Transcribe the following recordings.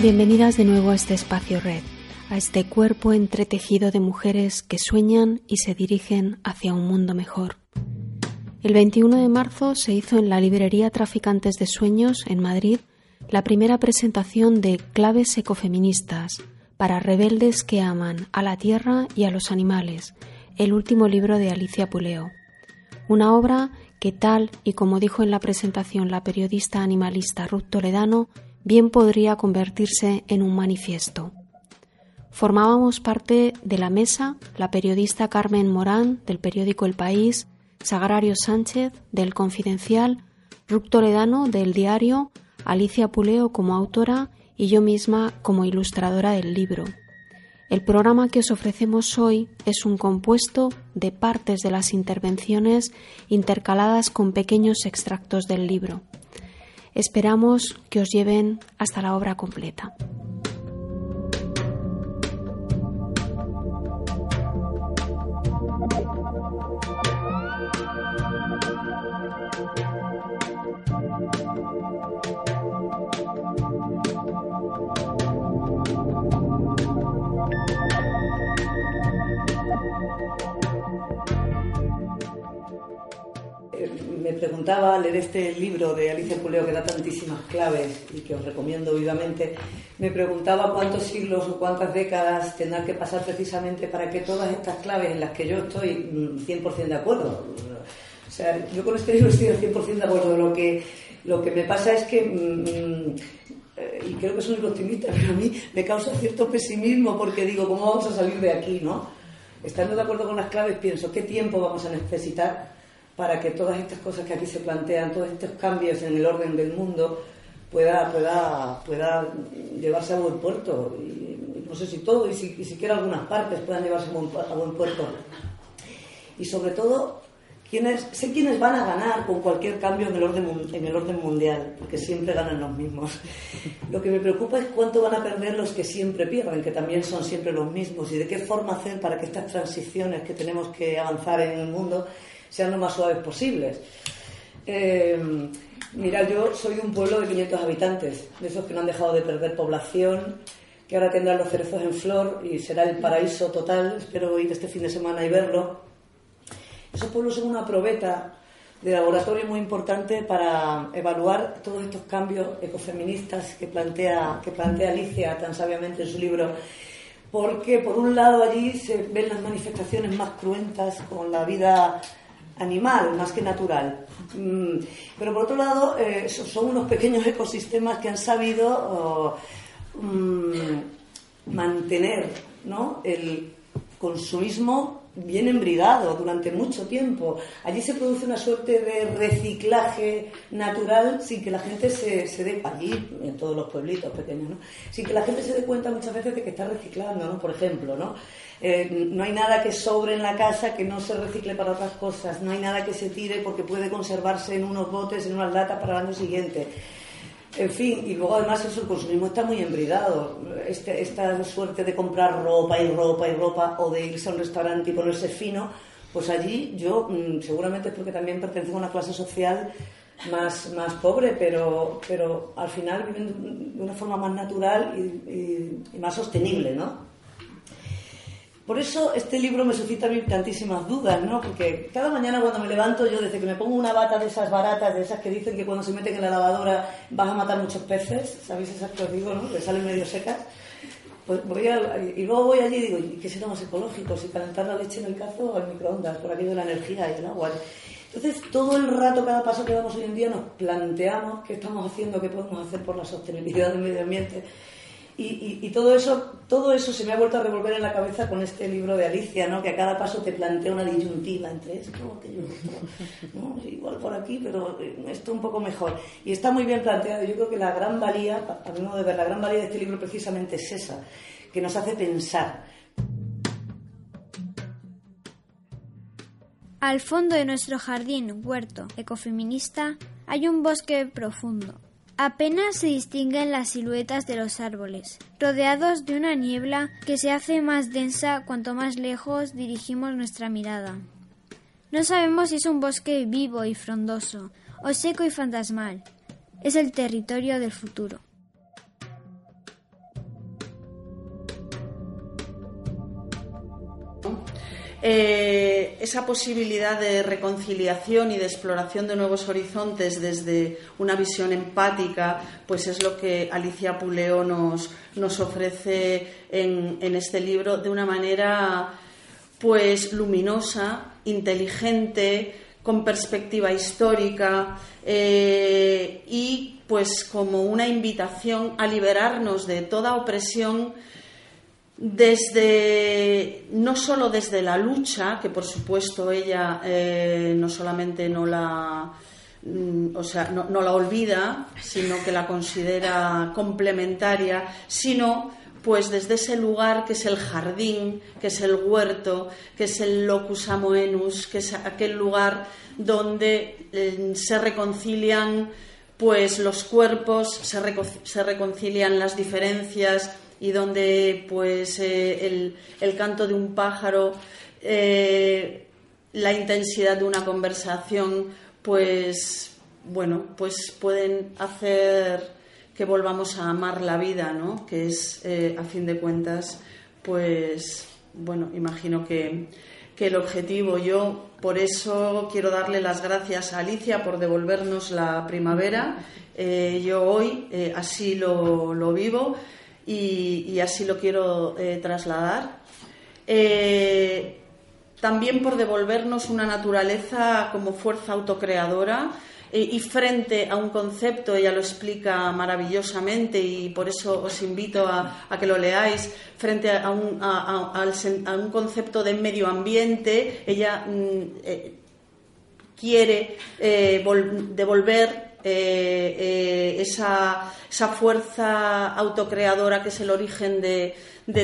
Bienvenidas de nuevo a este espacio Red, a este cuerpo entretejido de mujeres que sueñan y se dirigen hacia un mundo mejor. El 21 de marzo se hizo en la librería Traficantes de Sueños, en Madrid, la primera presentación de Claves Ecofeministas para rebeldes que aman a la tierra y a los animales, el último libro de Alicia Puleo. Una obra que tal y como dijo en la presentación la periodista animalista Ruth Toledano, bien podría convertirse en un manifiesto. Formábamos parte de la mesa la periodista Carmen Morán del periódico El País, Sagrario Sánchez del Confidencial, Ruth Toledano del diario, Alicia Puleo como autora y yo misma como ilustradora del libro. El programa que os ofrecemos hoy es un compuesto de partes de las intervenciones intercaladas con pequeños extractos del libro. Esperamos que os lleven hasta la obra completa. Al leer este libro de Alicia Puleo que da tantísimas claves y que os recomiendo vivamente, me preguntaba cuántos siglos o cuántas décadas tendrán que pasar precisamente para que todas estas claves en las que yo estoy 100% mm, de acuerdo. O sea, yo con este libro estoy 100% de acuerdo. Lo que, lo que me pasa es que mm, mm, y creo que soy un optimista, pero a mí me causa cierto pesimismo porque digo, ¿cómo vamos a salir de aquí? ¿no? Estando de acuerdo con las claves, pienso, ¿qué tiempo vamos a necesitar para que todas estas cosas que aquí se plantean, todos estos cambios en el orden del mundo, pueda, pueda, pueda llevarse a buen puerto. Y, no sé si todo, y, si, siquiera algunas partes puedan llevarse a buen, a buen puerto. Y sobre todo, ¿quiénes, sé quiénes van a ganar con cualquier cambio en el, orden, en el orden mundial, porque siempre ganan los mismos. Lo que me preocupa es cuánto van a perder los que siempre pierden, que también son siempre los mismos, y de qué forma hacer para que estas transiciones que tenemos que avanzar en el mundo sean lo más suaves posibles. Eh, mira, yo soy un pueblo de 500 habitantes, de esos que no han dejado de perder población, que ahora tendrán los cerezos en flor y será el paraíso total. Espero ir este fin de semana y verlo. Esos pueblos son una probeta de laboratorio muy importante para evaluar todos estos cambios ecofeministas que plantea, que plantea Alicia tan sabiamente en su libro porque por un lado allí se ven las manifestaciones más cruentas con la vida animal más que natural. Mm, pero por otro lado, eh, son unos pequeños ecosistemas que han sabido oh, mm, mantener el consumismo bien embridado durante mucho tiempo. Allí se produce una suerte de reciclaje natural sin que la gente se, se dé, allí, en todos los pueblitos pequeños, ¿no? sin que la gente se dé cuenta muchas veces de que está reciclando, ¿no? por ejemplo. ¿no? Eh, no hay nada que sobre en la casa que no se recicle para otras cosas, no hay nada que se tire porque puede conservarse en unos botes, en unas latas para el año siguiente. En fin, y luego además eso, el consumismo está muy embridado. Este, esta suerte de comprar ropa y ropa y ropa o de irse a un restaurante y ponerse fino, pues allí yo mm, seguramente es porque también pertenezco a una clase social más, más pobre, pero, pero al final viven de una forma más natural y, y más sostenible, ¿no? Por eso este libro me suscita tantísimas dudas, ¿no? Porque cada mañana cuando me levanto, yo desde que me pongo una bata de esas baratas, de esas que dicen que cuando se meten en la lavadora vas a matar muchos peces, ¿sabéis esas que os digo, no? Que salen medio secas. Pues voy a, y luego voy allí y digo, ¿y qué será más ecológico? Si calentar la leche en el cazo o al microondas, por aquí de la energía y el agua. Entonces, todo el rato, cada paso que damos hoy en día, nos planteamos qué estamos haciendo, qué podemos hacer por la sostenibilidad del medio ambiente y, todo eso todo eso se me ha vuelto a revolver en la cabeza con este libro de Alicia, ¿no? que a cada paso te plantea una disyuntiva entre esto, aquello, ¿no? igual por aquí, pero esto un poco mejor. Y está muy bien planteado. Yo creo que la gran valía, a mi modo de ver, la gran valía de este libro precisamente es esa, que nos hace pensar. Al fondo de nuestro jardín huerto ecofeminista hay un bosque profundo Apenas se distinguen las siluetas de los árboles, rodeados de una niebla que se hace más densa cuanto más lejos dirigimos nuestra mirada. No sabemos si es un bosque vivo y frondoso, o seco y fantasmal. Es el territorio del futuro. Eh, esa posibilidad de reconciliación y de exploración de nuevos horizontes desde una visión empática, pues es lo que Alicia Puleo nos, nos ofrece en, este libro de una manera pues luminosa, inteligente, con perspectiva histórica eh, y pues como una invitación a liberarnos de toda opresión desde no solo desde la lucha, que por supuesto ella eh, no solamente no la mm, o sea, no, no, la olvida, sino que la considera complementaria, sino pues desde ese lugar que es el jardín, que es el huerto, que es el locus amoenus, que es aquel lugar donde eh, se reconcilian pues los cuerpos, se, se reconcilian las diferencias, y donde pues eh, el, canto de un pájaro, eh, la intensidad de una conversación, pues bueno, pues pueden hacer que volvamos a amar la vida, ¿no? Que es, eh, a fin de cuentas, pues bueno, imagino que, que el objetivo. Yo por eso quiero darle las gracias a Alicia por devolvernos la primavera. yo hoy así lo, lo vivo y, así lo quiero eh, trasladar. Eh, también por devolvernos una naturaleza como fuerza autocreadora eh, y frente a un concepto, ella lo explica maravillosamente y por eso os invito a, que lo leáis, frente a un, un, concepto de medio ambiente, ella mm, quiere devolver eh, eh, esa, fuerza autocreadora que es el origen de,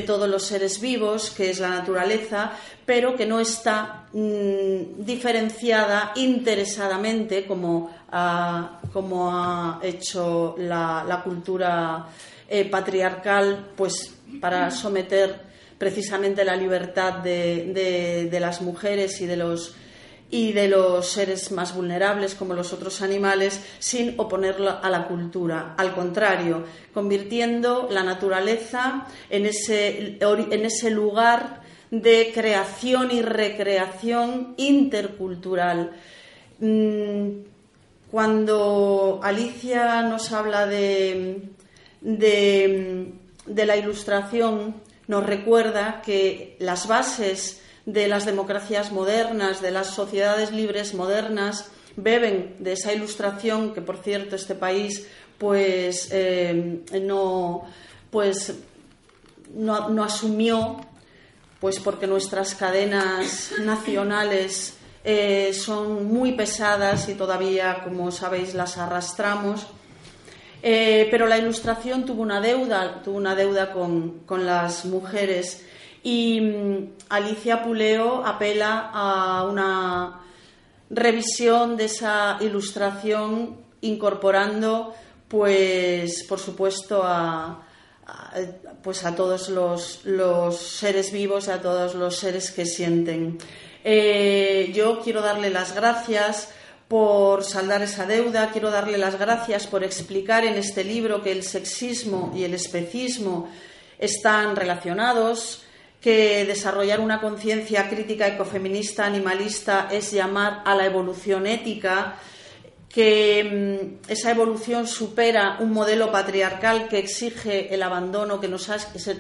todos los seres vivos, que es la naturaleza, pero que no está mm, diferenciada interesadamente como ha, hecho la, cultura eh, patriarcal, pues para someter precisamente la libertad de las mujeres y de los y de los seres más vulnerables como los otros animales sin oponerlo a la cultura. Al contrario, convirtiendo la naturaleza en ese, en ese lugar de creación y recreación intercultural. Mm, cuando Alicia nos habla de, de, de la ilustración, nos recuerda que las bases de las democracias modernas, de las sociedades libres modernas, beben de esa ilustración que, por cierto, este país pues, eh, no, pues, no, asumió, pues porque nuestras cadenas nacionales eh, son muy pesadas y todavía, como sabéis, las arrastramos. Eh, pero la ilustración tuvo una deuda, tuvo una deuda con, con las mujeres y mm, Alicia Puleo apela a una revisión de esa ilustración incorporando, pues, por supuesto, a, pues a todos los, seres vivos, a todos los seres que sienten. Eh, yo quiero darle las gracias por saldar esa deuda, quiero darle las gracias por explicar en este libro que el sexismo y el especismo están relacionados, que desarrollar una conciencia crítica ecofeminista animalista es llamar a la evolución ética que mm, esa evolución supera un modelo patriarcal que exige el abandono, que nos,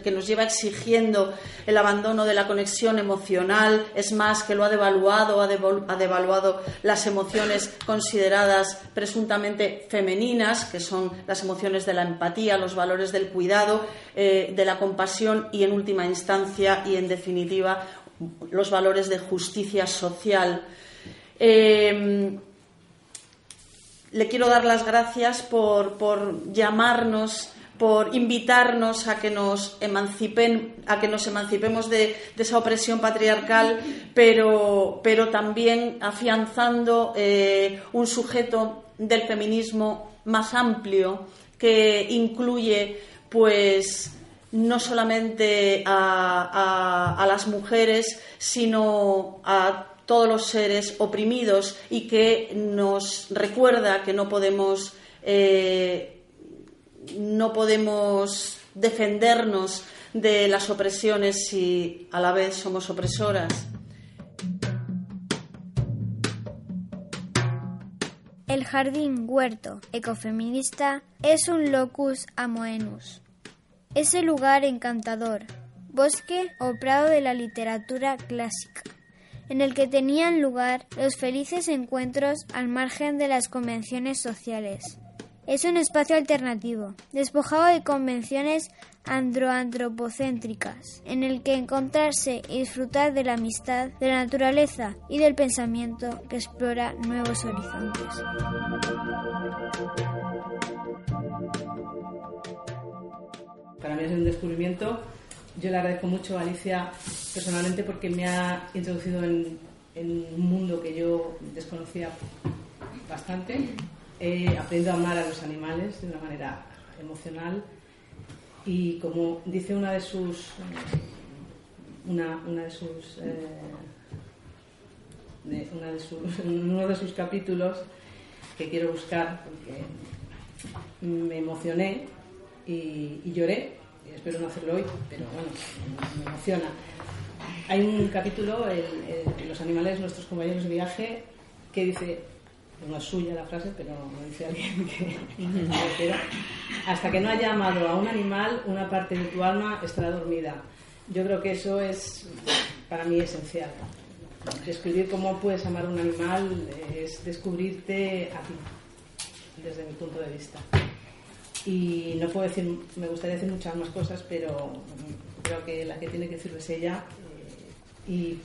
que nos lleva exigiendo el abandono de la conexión emocional, es más, que lo ha devaluado, ha, devaluado las emociones consideradas presuntamente femeninas, que son las emociones de la empatía, los valores del cuidado, eh, de la compasión y, en última instancia y en definitiva, los valores de justicia social. Eh, le quiero dar las gracias por, llamarnos, por invitarnos a que nos emancipen, a que nos emancipemos de, esa opresión patriarcal, pero, pero también afianzando eh, un sujeto del feminismo más amplio que incluye pues no solamente a, las mujeres, sino a todos los seres oprimidos y que nos recuerda que no podemos, eh, no podemos defendernos de las opresiones si a la vez somos opresoras. El jardín huerto ecofeminista es un locus amoenus. Ese lugar encantador, bosque o prado de la literatura clásica, en el que tenían lugar los felices encuentros al margen de las convenciones sociales. Es un espacio alternativo, despojado de convenciones androantropocéntricas, en el que encontrarse y disfrutar de la amistad, de la naturaleza y del pensamiento que explora nuevos horizontes. Para mí es un descubrimiento. Yo le agradezco mucho a Alicia personalmente porque me ha introducido en, un mundo que yo desconocía bastante. He aprendido a amar a los animales de una manera emocional y como dice una de sus una, una de sus, eh, una de sus uno de sus capítulos que quiero buscar porque me emocioné y, lloré espero no hacerlo hoy pero bueno me emociona hay un capítulo en los animales nuestros compañeros de viaje que dice no es suya la frase, pero lo dice alguien que pero hasta que no haya amado a un animal, una parte de tu alma estará dormida. Yo creo que eso es para mí esencial. Descubrir cómo puedes amar a un animal es descubrirte a ti, desde mi punto de vista. Y no puedo decir, me gustaría decir muchas más cosas, pero creo que la que tiene que decirlo es ella. Eh,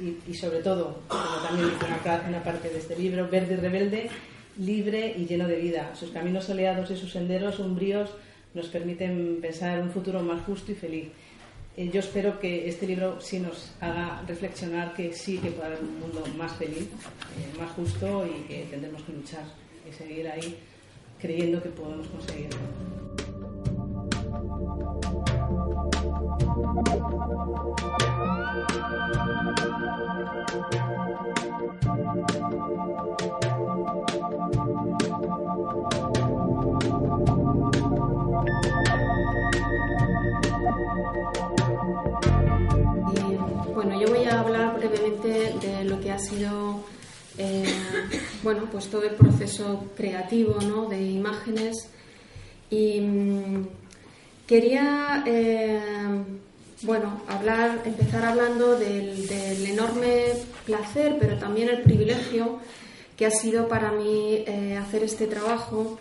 y sobre todo, como también dice una, parte de este libro, verde y rebelde, libre y lleno de vida. Sus caminos soleados y sus senderos umbríos nos permiten pensar en un futuro más justo y feliz. Eh, yo espero que este libro sí nos haga reflexionar que sí que puede haber un mundo más feliz, eh, más justo y que tendremos que luchar y seguir ahí creyendo que podemos conseguirlo. bueno, yo voy a hablar brevemente de lo que ha sido eh, bueno, pues todo el proceso creativo ¿no? de imágenes y mm, quería eh, bueno, hablar, empezar hablando del, enorme placer, pero también el privilegio que ha sido para mí eh, hacer este trabajo,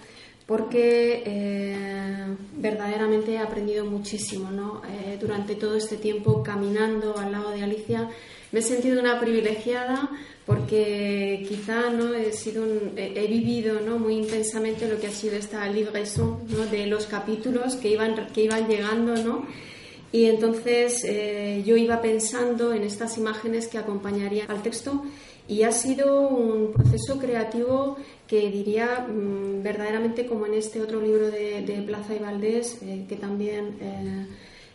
porque eh, verdaderamente he aprendido muchísimo. ¿no? Eh, durante todo este tiempo caminando al lado de Alicia, me he sentido una privilegiada porque quizá no he sido he, vivido ¿no? muy intensamente lo que ha sido esta libraison ¿no? de los capítulos que iban que iban llegando ¿no? Y entonces eh, yo iba pensando en estas imágenes que acompañarían al texto y ha sido un proceso creativo que diría mm, verdaderamente como en este otro libro de, Plaza y Valdés, eh, que también eh,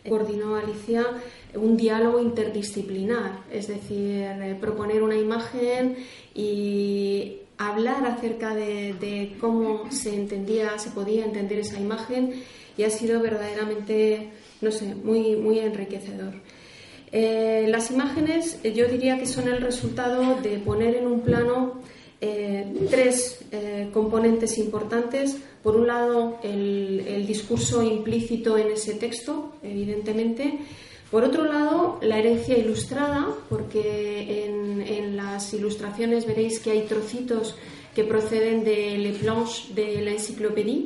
coordinó Alicia, un diálogo interdisciplinar, es decir, proponer una imagen y hablar acerca de, de cómo se entendía, se podía entender esa imagen y ha sido verdaderamente no sé, muy, muy enriquecedor. Eh, las imágenes eh, yo diría que son el resultado de poner en un plano eh, tres componentes importantes. Por un lado, el, discurso implícito en ese texto, evidentemente. Por otro lado, la herencia ilustrada, porque en, en las ilustraciones veréis que hay trocitos que proceden de Le Planche de la enciclopedia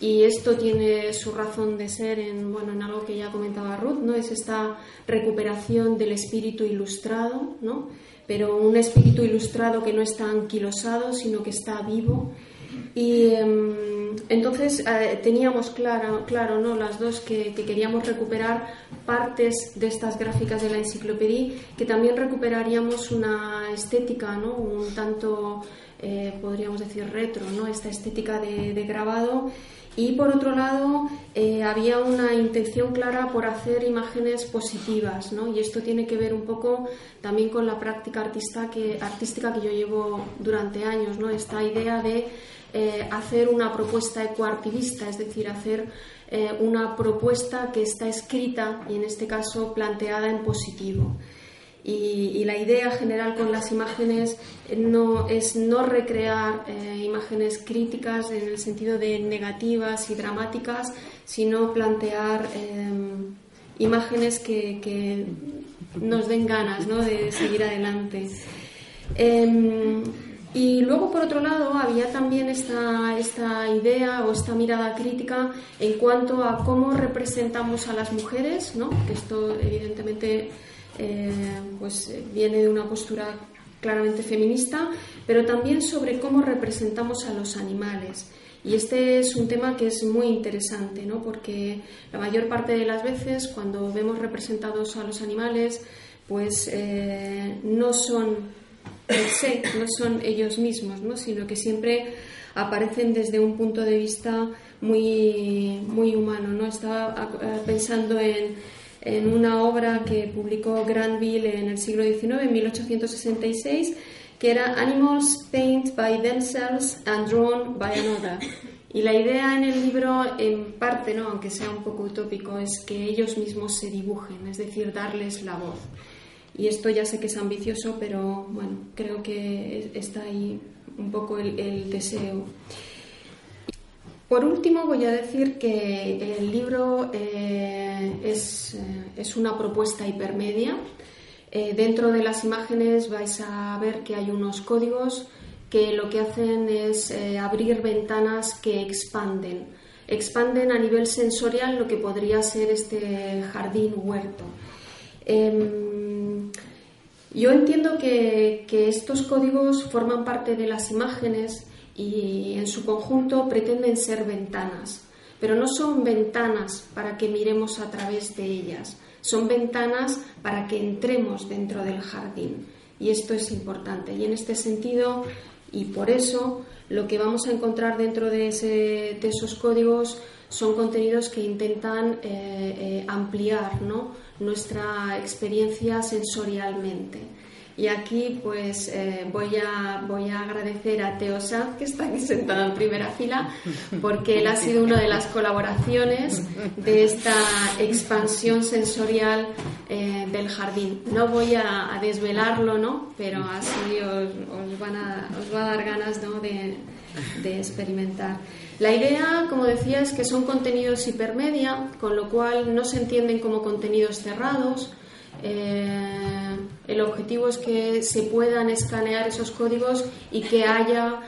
y esto tiene su razón de ser en, bueno, en algo que ya comentaba Ruth, ¿no? Es esta recuperación del espíritu ilustrado, ¿no? Pero un espíritu ilustrado que no está anquilosado, sino que está vivo. Y em, entonces eh, teníamos claro, claro ¿no? las dos que, queríamos recuperar partes de estas gráficas de la enciclopedia, que también recuperaríamos una estética ¿no? un tanto eh, podríamos decir, retro, ¿no? esta estética de, grabado. Y por otro lado, eh, había una intención clara por hacer imágenes positivas, ¿no? y esto tiene que ver un poco también con la práctica artista que, artística que yo llevo durante años, ¿no? esta idea de eh, hacer una propuesta ecoartivista, es decir, hacer una propuesta que está escrita y en este caso planteada en positivo. Y, la idea general con las imágenes no, es no recrear eh, imágenes críticas en el sentido de negativas y dramáticas, sino plantear em, imágenes que, nos den ganas de seguir adelante. Em, y luego, por otro lado, había también esta, esta idea o esta mirada crítica en cuanto a cómo representamos a las mujeres, ¿no? que esto evidentemente eh, pues eh, viene de una postura claramente feminista, pero también sobre cómo representamos a los animales. Y este es un tema que es muy interesante, ¿no? porque la mayor parte de las veces cuando vemos representados a los animales, pues eh, no son no son ellos mismos, ¿no? sino que siempre aparecen desde un punto de vista muy, muy humano. ¿no? Estaba pensando en en una obra que publicó Granville en el siglo XIX, en 1866, que era Animals Painted by Themselves and Drawn by Another. Y la idea en el libro, en parte, ¿no? aunque sea un poco utópico, es que ellos mismos se dibujen, es decir, darles la voz. Y esto ya sé que es ambicioso, pero bueno, creo que está ahí un poco el, el deseo. Por último, voy a decir que el libro eh, es, eh, es, una propuesta hipermedia. Eh, dentro de las imágenes vais a ver que hay unos códigos que lo que hacen es abrir ventanas que expanden. Expanden a nivel sensorial lo que podría ser este jardín huerto. Em, yo entiendo que, que estos códigos forman parte de las imágenes y en su conjunto pretenden ser ventanas, pero no son ventanas para que miremos a través de ellas, son ventanas para que entremos dentro del jardín. Y esto es importante. Y en este sentido, y por eso, lo que vamos a encontrar dentro de, esos códigos son contenidos que intentan eh, eh, ampliar nuestra experiencia sensorialmente. Y aquí pues eh, voy, a, voy a agradecer a Teo Sanz, que está aquí sentado en primera fila, porque él ha sido una de las colaboraciones de esta expansión sensorial eh, del jardín. No voy a, desvelarlo, ¿no? pero así os, os, va a dar ganas ¿no? de, de experimentar. La idea, como decía, es que son contenidos hipermedia, con lo cual no se entienden como contenidos cerrados, eh, el objetivo es que se puedan escanear esos códigos y que haya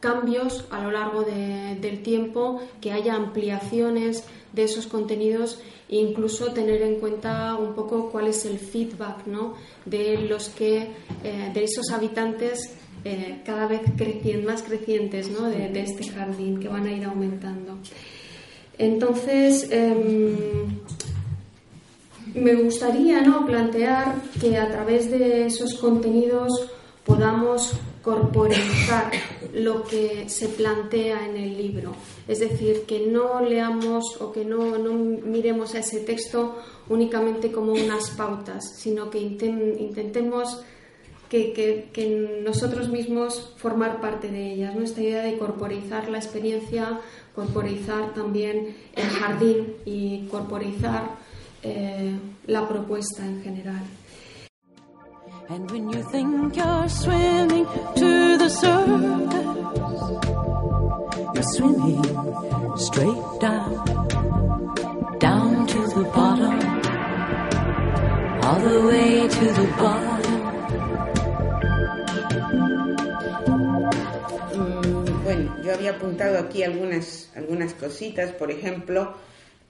cambios a lo largo del tiempo, que haya ampliaciones de esos contenidos e incluso tener en cuenta un poco cuál es el feedback de los que eh, de esos habitantes eh, cada vez más crecientes de, este jardín que van a ir aumentando. Entonces, em, me gustaría ¿no? plantear que a través de esos contenidos podamos corporizar lo que se plantea en el libro. Es decir, que no leamos o que no, no miremos a ese texto únicamente como unas pautas, sino que intentemos que, que, nosotros mismos formar parte de ellas. Nuestra idea de corporizar la experiencia, corporizar también el jardín y corporizar eh, la propuesta en general. And when you think you're swimming to the surface, you're swimming straight down, down to the bottom, all the way to the bottom. Mm, bueno, yo había apuntado aquí algunas, algunas cositas, por ejemplo,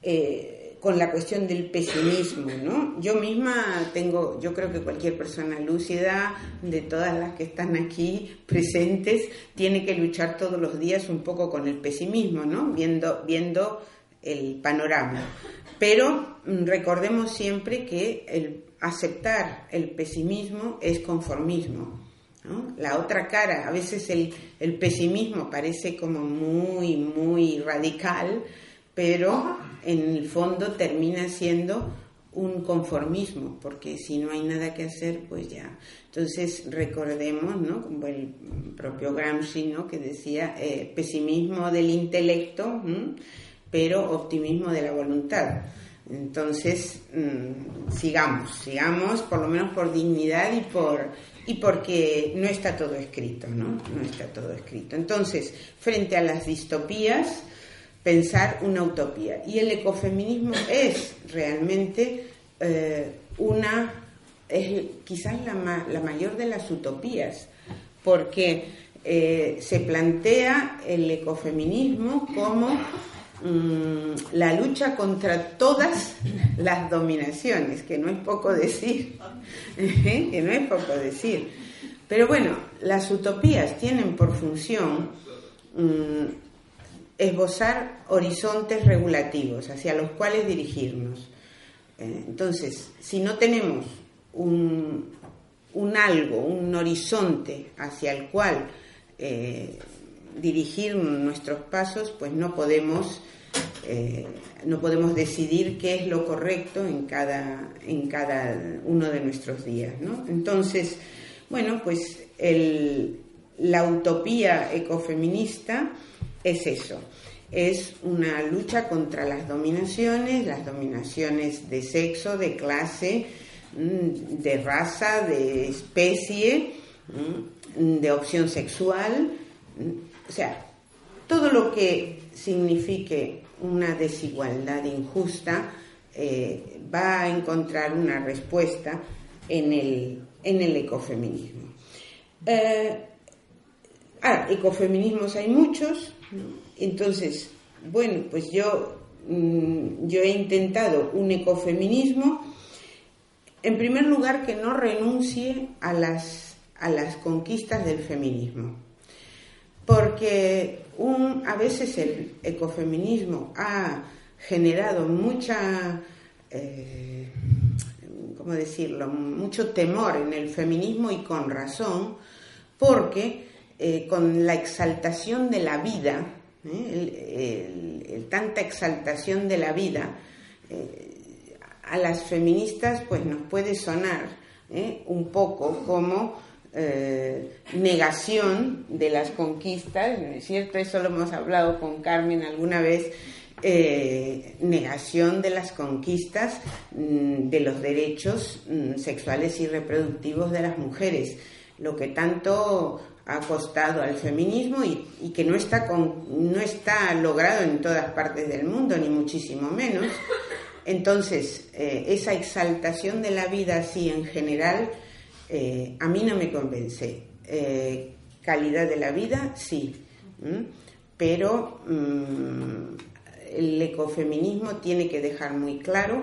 eh, con la cuestión del pesimismo, ¿no? Yo misma tengo, yo creo que cualquier persona lúcida, de todas las que están aquí presentes, tiene que luchar todos los días un poco con el pesimismo, ¿no? Viendo, viendo el panorama. Pero mm, recordemos siempre que el aceptar el pesimismo es conformismo. La otra cara, a veces el, el, pesimismo parece como muy, muy radical, pero en el fondo termina siendo un conformismo, porque si no hay nada que hacer, pues ya. Entonces recordemos, ¿no? Como el propio Gramsci, ¿no? Que decía eh, pesimismo del intelecto, pero optimismo de la voluntad. Entonces, mm, sigamos, sigamos, por lo menos por dignidad y por y porque no está todo escrito, ¿no? No está todo escrito. Entonces, frente a las distopías, pensar una utopía. Y el ecofeminismo es realmente eh, una, es quizás la, la, mayor de las utopías, porque eh, se plantea el ecofeminismo como Mm, la lucha contra todas las dominaciones, que no es poco decir, ¿eh? que no es poco decir. Pero bueno, las utopías tienen por función mm, esbozar horizontes regulativos hacia los cuales dirigirnos. Eh, entonces, si no tenemos un, algo, un horizonte hacia el cual eh, dirigir nuestros pasos, pues no podemos, eh, no podemos decidir qué es lo correcto en cada, en cada uno de nuestros días. Entonces, bueno, pues la utopía ecofeminista es eso, es una lucha contra las dominaciones, las dominaciones de sexo, de clase, mm, de raza, de especie, mm, de opción sexual, o sea, todo lo que signifique una desigualdad injusta eh, va a encontrar una respuesta en el, en el ecofeminismo. Eh, ah, ecofeminismos hay muchos, entonces, bueno, pues yo, mm, yo he intentado un ecofeminismo, en primer lugar, que no renuncie a las, a las conquistas del feminismo. Porque un, a veces el ecofeminismo ha generado mucha, eh, ¿cómo decirlo?, mucho temor en el feminismo y con razón, porque eh, con la exaltación de la vida, ¿eh? tanta exaltación de la vida, a las feministas pues nos puede sonar un poco como eh, negación de las conquistas, ¿no es cierto? Eso lo hemos hablado con Carmen alguna vez, eh, negación de las conquistas mm, de los derechos mm, sexuales y reproductivos de las mujeres, lo que tanto ha costado al feminismo y, que no está, no está logrado en todas partes del mundo, ni muchísimo menos. Entonces, eh, esa exaltación de la vida así en general, eh, a mí no me convence. Eh, calidad de la vida, sí, pero mm, el ecofeminismo tiene que dejar muy claro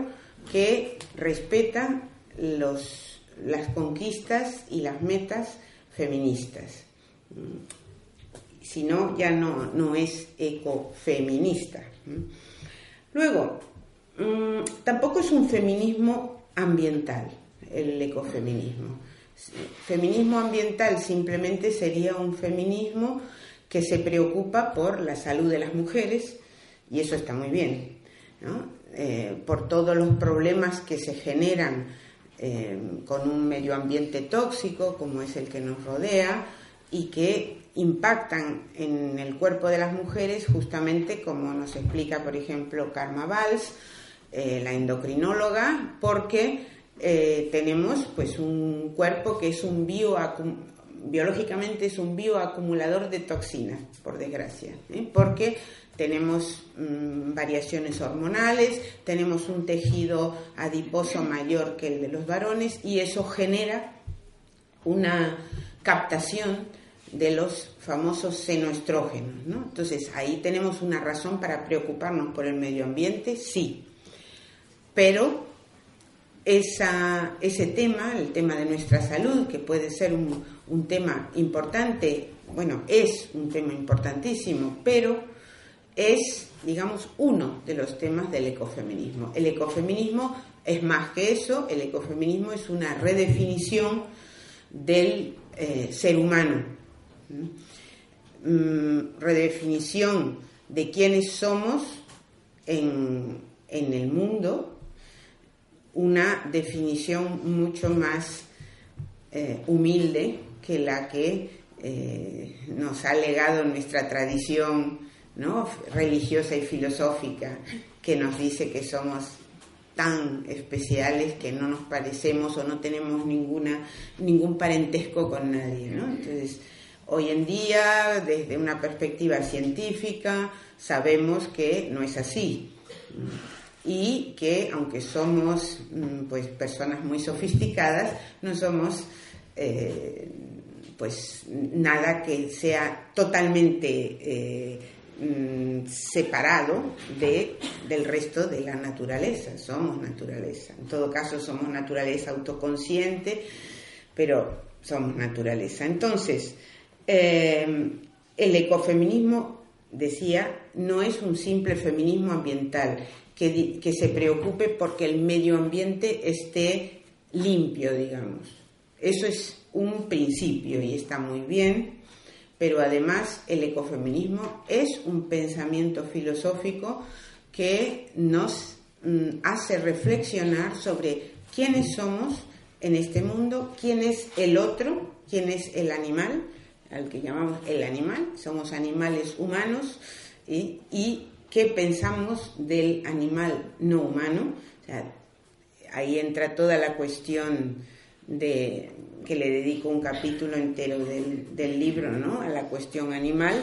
que respeta los, las conquistas y las metas feministas. Si no, ya no, no es ecofeminista. Luego, mm, tampoco es un feminismo ambiental el ecofeminismo. Feminismo ambiental simplemente sería un feminismo que se preocupa por la salud de las mujeres y eso está muy bien, eh, por todos los problemas que se generan eh, con un medio ambiente tóxico como es el que nos rodea y que impactan en el cuerpo de las mujeres justamente como nos explica por ejemplo Karma Valls, eh, la endocrinóloga, porque eh, tenemos pues un cuerpo que es un bio biológicamente es un bioacumulador de toxinas, por desgracia, ¿eh? porque tenemos mm, variaciones hormonales, tenemos un tejido adiposo mayor que el de los varones y eso genera una captación de los famosos senoestrógenos. ¿no? Entonces ahí tenemos una razón para preocuparnos por el medio ambiente, sí, pero ese tema, el tema de nuestra salud, que puede ser un, un tema importante, bueno, es un tema importantísimo, pero es, digamos, uno de los temas del ecofeminismo. El ecofeminismo es más que eso, el ecofeminismo es una redefinición del eh, ser humano. Mm, redefinición de quiénes somos en, en el mundo, una definición mucho más eh, humilde que la que eh, nos ha legado nuestra tradición ¿no? religiosa y filosófica, que nos dice que somos tan especiales que no nos parecemos o no tenemos ninguna, ningún parentesco con nadie. Entonces, hoy en día, desde una perspectiva científica, sabemos que no es así y que aunque somos mm, pues personas muy sofisticadas, no somos eh, pues nada que sea totalmente eh, mm, separado de, del resto de la naturaleza. Somos naturaleza. En todo caso, somos naturaleza autoconsciente, pero somos naturaleza. Entonces, eh, el ecofeminismo, decía, no es un simple feminismo ambiental que, que se preocupe porque el medio ambiente esté limpio, digamos. Eso es un principio y está muy bien, pero además el ecofeminismo es un pensamiento filosófico que nos mm, hace reflexionar sobre quiénes somos en este mundo, quién es el otro, quién es el animal, al que llamamos el animal, somos animales humanos y, qué pensamos del animal no humano. ahí entra toda la cuestión de, que le dedico un capítulo entero del, libro ¿no? a la cuestión animal,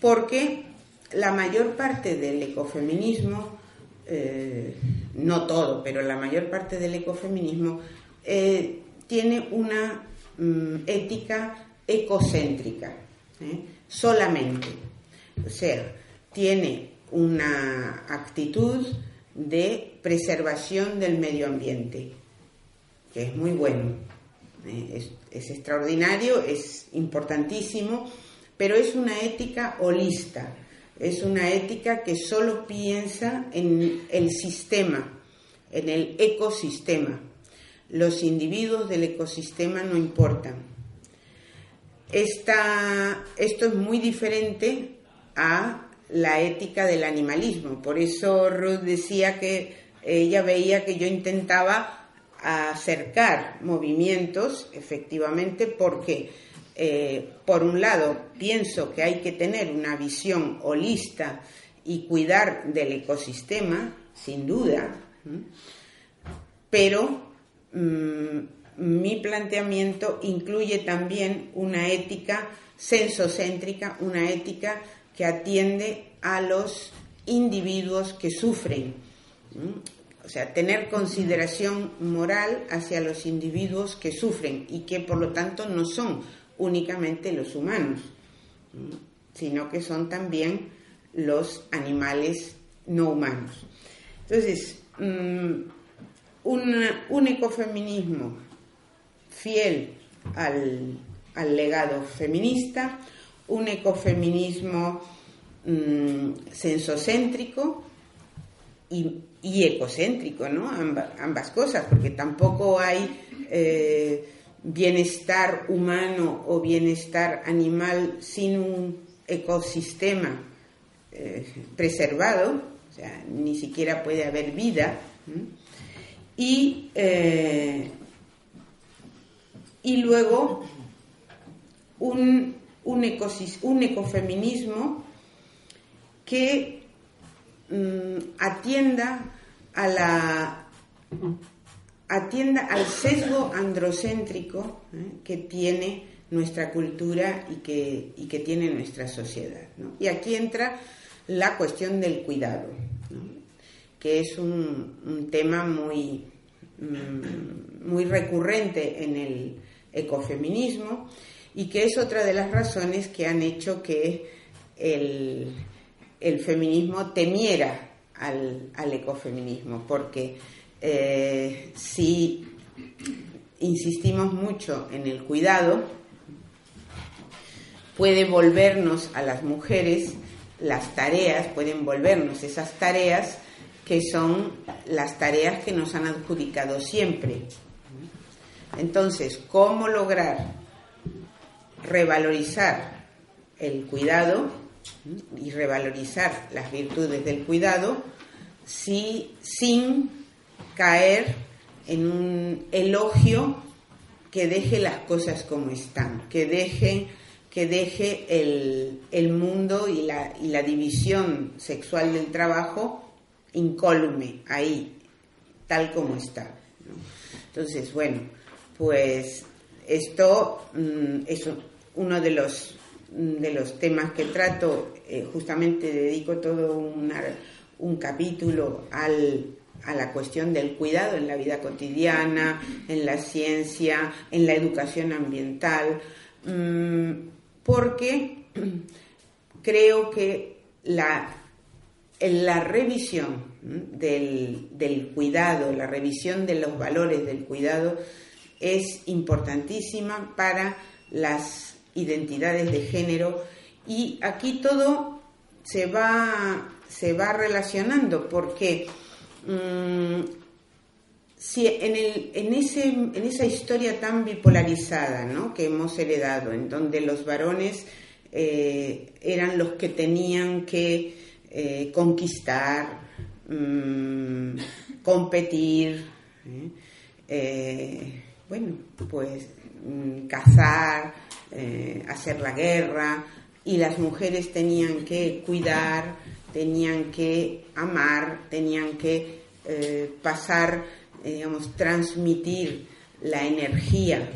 porque la mayor parte del ecofeminismo, eh, no todo, pero la mayor parte del ecofeminismo eh, tiene una mm, ética ecocéntrica, ¿eh? solamente. O sea, tiene una actitud de preservación del medio ambiente, que es muy bueno, ¿eh? es, extraordinario, es importantísimo, pero es una ética holista, es una ética que solo piensa en el sistema, en el ecosistema. Los individuos del ecosistema no importan. Esta, esto es muy diferente a la ética del animalismo. Por eso Ruth decía que ella veía que yo intentaba acercar movimientos, efectivamente, porque eh, por un lado pienso que hay que tener una visión holista y cuidar del ecosistema, sin duda, pero mm, mi planteamiento incluye también una ética sensocéntrica, una ética que atiende a los individuos que sufren. O sea, tener consideración moral hacia los individuos que sufren y que por lo tanto no son únicamente los humanos, sino que son también los animales no humanos. Entonces, mm, un ecofeminismo fiel al, legado feminista, un ecofeminismo mm, sensocéntrico y, ecocéntrico, ¿no? ambas cosas, porque tampoco hay eh, bienestar humano o bienestar animal sin un ecosistema eh, preservado, o sea, ni siquiera puede haber vida. Y eh, y luego un, un, ecofeminismo que mm, atienda a la atienda al sesgo androcéntrico ¿eh? que tiene nuestra cultura y que, y que tiene nuestra sociedad. Y aquí entra la cuestión del cuidado, que es un, tema muy, mm, muy recurrente en el, ecofeminismo y que es otra de las razones que han hecho que el, feminismo temiera al, ecofeminismo, porque eh, si insistimos mucho en el cuidado, puede volvernos a las mujeres las tareas, pueden volvernos esas tareas que son las tareas que nos han adjudicado siempre, entonces, ¿cómo lograr revalorizar el cuidado y revalorizar las virtudes del cuidado si, sin caer en un elogio que deje las cosas como están, que deje, que deje el, mundo y la, y la, división sexual del trabajo incólume ahí, tal como está. Entonces, bueno, pues esto mm, es uno de los, de los temas que trato, eh, justamente dedico todo un capítulo al, a la cuestión del cuidado en la vida cotidiana, en la ciencia, en la educación ambiental, mm, porque creo que la, la revisión del, del, cuidado, la revisión de los valores del cuidado es importantísima para las identidades de género y aquí todo se va, se va relacionando porque Mm, si en, el, en, ese, en, esa historia tan bipolarizada ¿no? que hemos heredado, en donde los varones eh, eran los que tenían que eh, conquistar, mm, competir, ¿eh? Bueno, pues mm, cazar, hacer la guerra, y las mujeres tenían que cuidar, tenían que amar, tenían que eh, pasar, eh, digamos, transmitir la energía,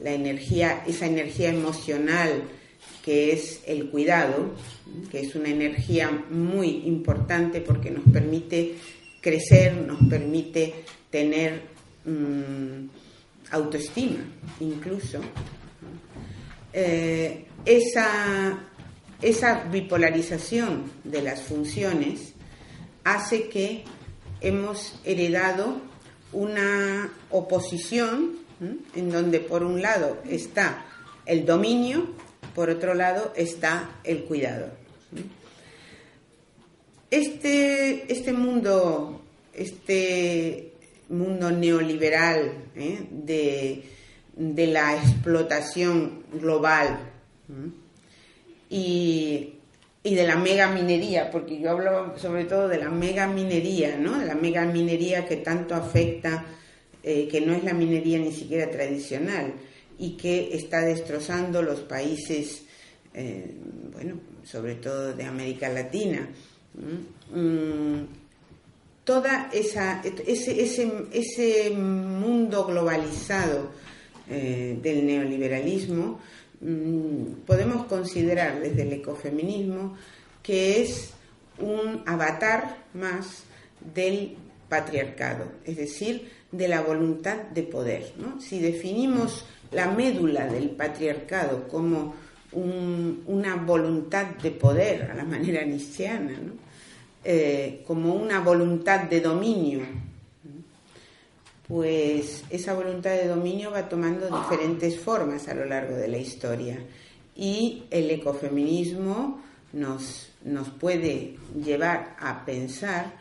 la energía, esa energía emocional que es el cuidado, que es una energía muy importante porque nos permite crecer, nos permite tener mm, autoestima incluso. Eh, esa, esa bipolarización de las funciones hace que hemos heredado una oposición en donde por un lado está el dominio, por otro lado está el cuidado. Este, este mundo, este mundo neoliberal ¿eh? de, de, la explotación global y, de la mega minería, porque yo hablo sobre todo de la mega minería, ¿no? De la mega minería que tanto afecta, eh, que no es la minería ni siquiera tradicional y que está destrozando los países, eh, bueno, sobre todo de América Latina. Toda esa, ese, ese, ese mundo globalizado eh, del neoliberalismo Mm, podemos considerar desde el ecofeminismo que es un avatar más del patriarcado, es decir, de la voluntad de poder. Si definimos la médula del patriarcado como una voluntad de poder a la manera nietzscheana, eh, como una voluntad de dominio pues esa voluntad de dominio va tomando diferentes formas a lo largo de la historia y el ecofeminismo nos, nos puede llevar a pensar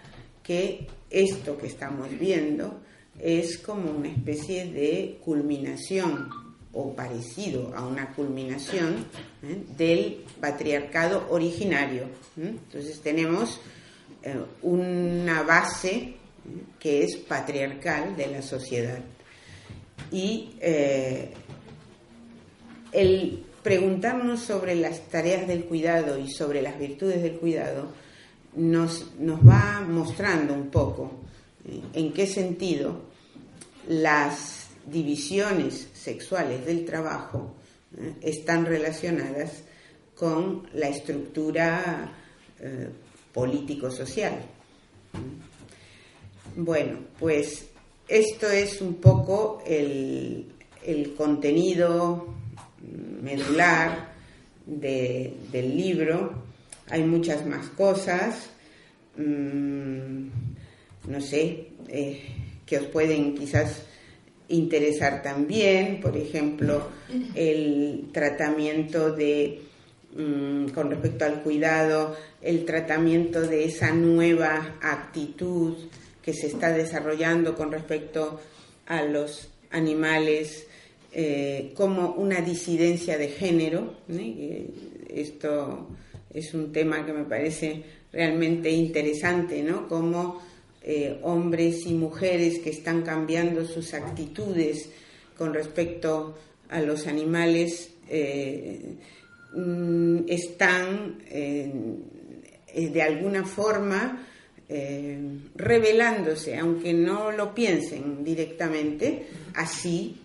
que esto que estamos viendo es como una especie de culminación o parecido a una culminación ¿eh? del patriarcado originario. ¿eh? Entonces tenemos una base que es patriarcal de la sociedad. Y eh, el preguntarnos sobre las tareas del cuidado y sobre las virtudes del cuidado nos, nos va mostrando un poco eh, en qué sentido las divisiones sexuales del trabajo eh, están relacionadas con la estructura político-social. Bueno, pues esto es un poco el, contenido medular del libro. Hay muchas más cosas, mm, no sé, eh, que os pueden quizás interesar también, por ejemplo, el tratamiento de, mm, con respecto al cuidado, el tratamiento de esa nueva actitud que se está desarrollando con respecto a los animales eh, como una disidencia de género. Esto es un tema que me parece realmente interesante, ¿no? Como eh, hombres y mujeres que están cambiando sus actitudes con respecto a los animales eh, mm, están de alguna forma revelándose, aunque no lo piensen directamente, así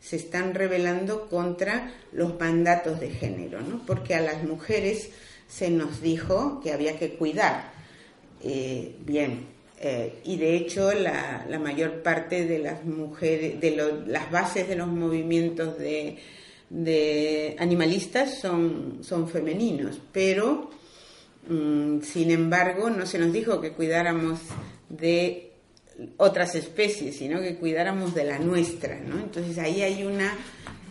se están rebelando contra los mandatos de género, ¿no? porque a las mujeres se nos dijo que había que cuidar. Eh, bien, eh, y de hecho la, mayor parte de las mujeres, de las bases de los movimientos de, animalistas son, son femeninos, pero mm, sin embargo no se nos dijo que cuidáramos de otras especies, sino que cuidáramos de la nuestra, ¿no? Entonces ahí hay una,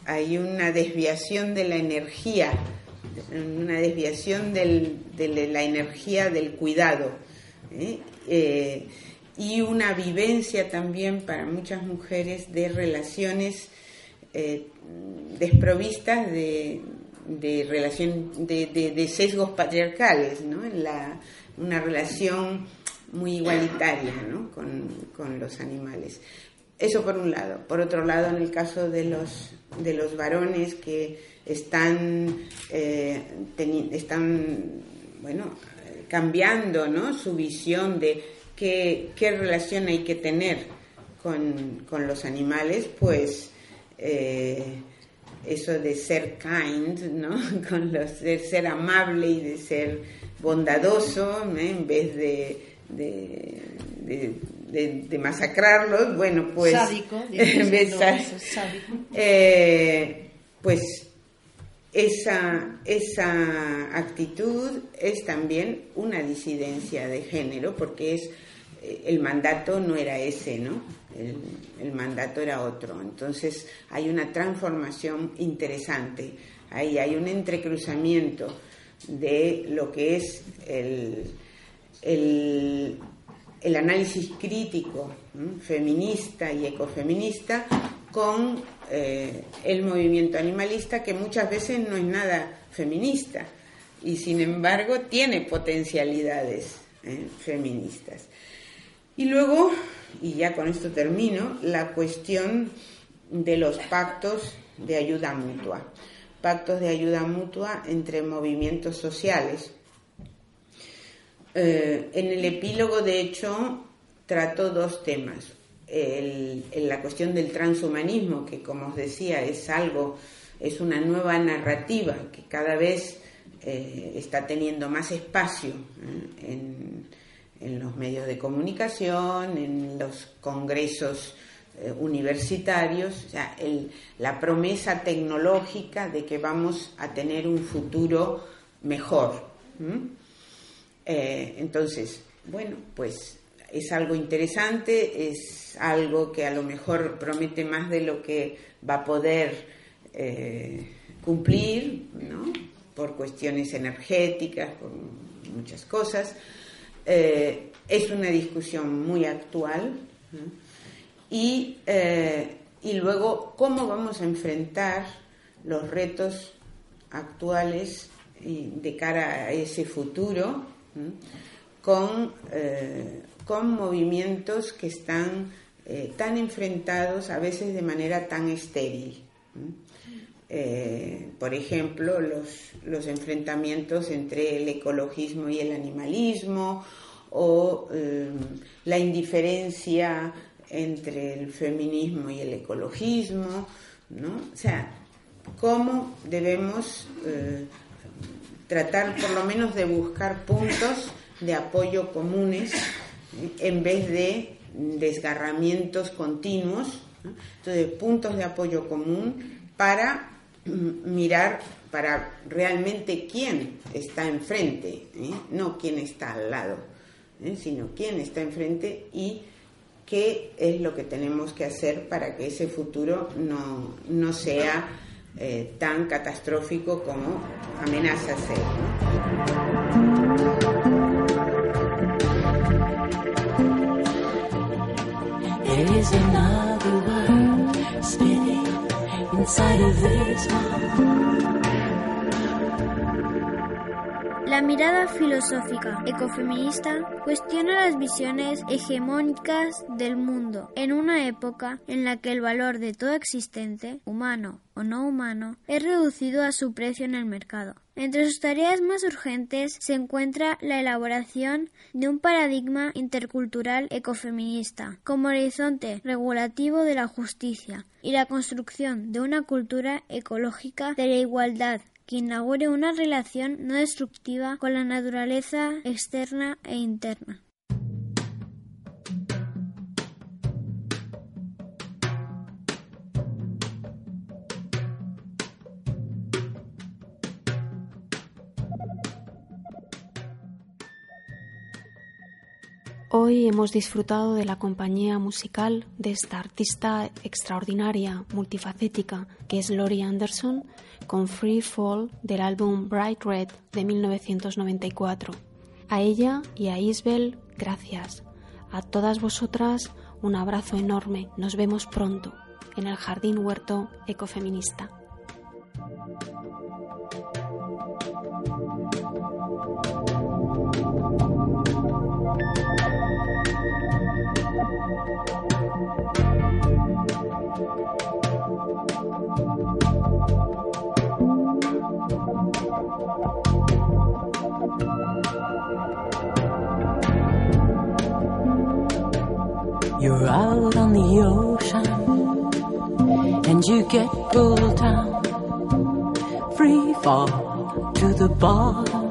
hay una desviación de la energía, una desviación de la energía del cuidado ¿eh? Eh, y una vivencia también para muchas mujeres de relaciones eh, desprovistas de, relación de, sesgos patriarcales, ¿no? La, una relación muy igualitaria ¿no? con, los animales. Eso por un lado. Por otro lado, en el caso de los, de los varones que están, eh, están bueno, cambiando ¿no? su visión de qué, qué relación hay que tener con, con los animales, pues eh, eso de ser kind, ¿no? con los, de ser amable y de ser bondadoso, en vez de de, de, masacrarlos, bueno, pues... Eh, pues esa, esa actitud es también una disidencia de género, porque es eh, el mandato no era ese, ¿no? El, mandato era otro. Entonces hay una transformación interesante. Ahí hay un entrecruzamiento de lo que es el, el, análisis crítico feminista y ecofeminista con eh, el movimiento animalista que muchas veces no es nada feminista y sin embargo tiene potencialidades ¿eh? feministas. Y luego, y ya con esto termino, la cuestión de los pactos de ayuda mutua. Pactos de ayuda mutua entre movimientos sociales eh, en el epílogo, de hecho, trató dos temas. la cuestión del transhumanismo, que como os decía, es algo, es una nueva narrativa que cada vez eh, está teniendo más espacio ¿eh? en, los medios de comunicación, en los congresos universitarios, la promesa tecnológica de que vamos a tener un futuro mejor. Eh, entonces, bueno, pues es algo interesante, es algo que a lo mejor promete más de lo que va a poder eh, cumplir. Por cuestiones energéticas, por muchas cosas. Eh, es una discusión muy actual. Y, y luego, ¿cómo vamos a enfrentar los retos actuales de cara a ese futuro con, eh, con movimientos que están eh, tan enfrentados, a veces de manera tan estéril. Eh, por ejemplo, los, los, enfrentamientos entre el ecologismo y el animalismo, o la indiferencia entre el feminismo y el ecologismo, ¿no? O sea, cómo debemos tratar por lo menos de buscar puntos de apoyo comunes en vez de desgarramientos continuos, entonces puntos de apoyo común para mm, mirar para realmente quién está enfrente, ¿eh? no quién está al lado, ¿eh? sino quién está enfrente y qué es lo que tenemos que hacer para que ese futuro no, no sea eh, tan catastrófico como amenaza ser. La mirada filosófica ecofeminista cuestiona las visiones hegemónicas del mundo en una época en la que el valor de todo existente, humano o no humano, es reducido a su precio en el mercado. Entre sus tareas más urgentes se encuentra la elaboración de un paradigma intercultural ecofeminista como horizonte regulativo de la justicia y la construcción de una cultura ecológica de la igualdad que inaugure una relación no destructiva con la naturaleza externa e interna. Hoy hemos disfrutado de la compañía musical de esta artista extraordinaria, multifacética, que es Lori Anderson, con Free Fall del álbum Bright Red de 1994. A ella y a Isabel, gracias. A todas vosotras, un abrazo enorme. Nos vemos pronto en el Jardín Huerto Ecofeminista. Get pulled down, free fall to the bottom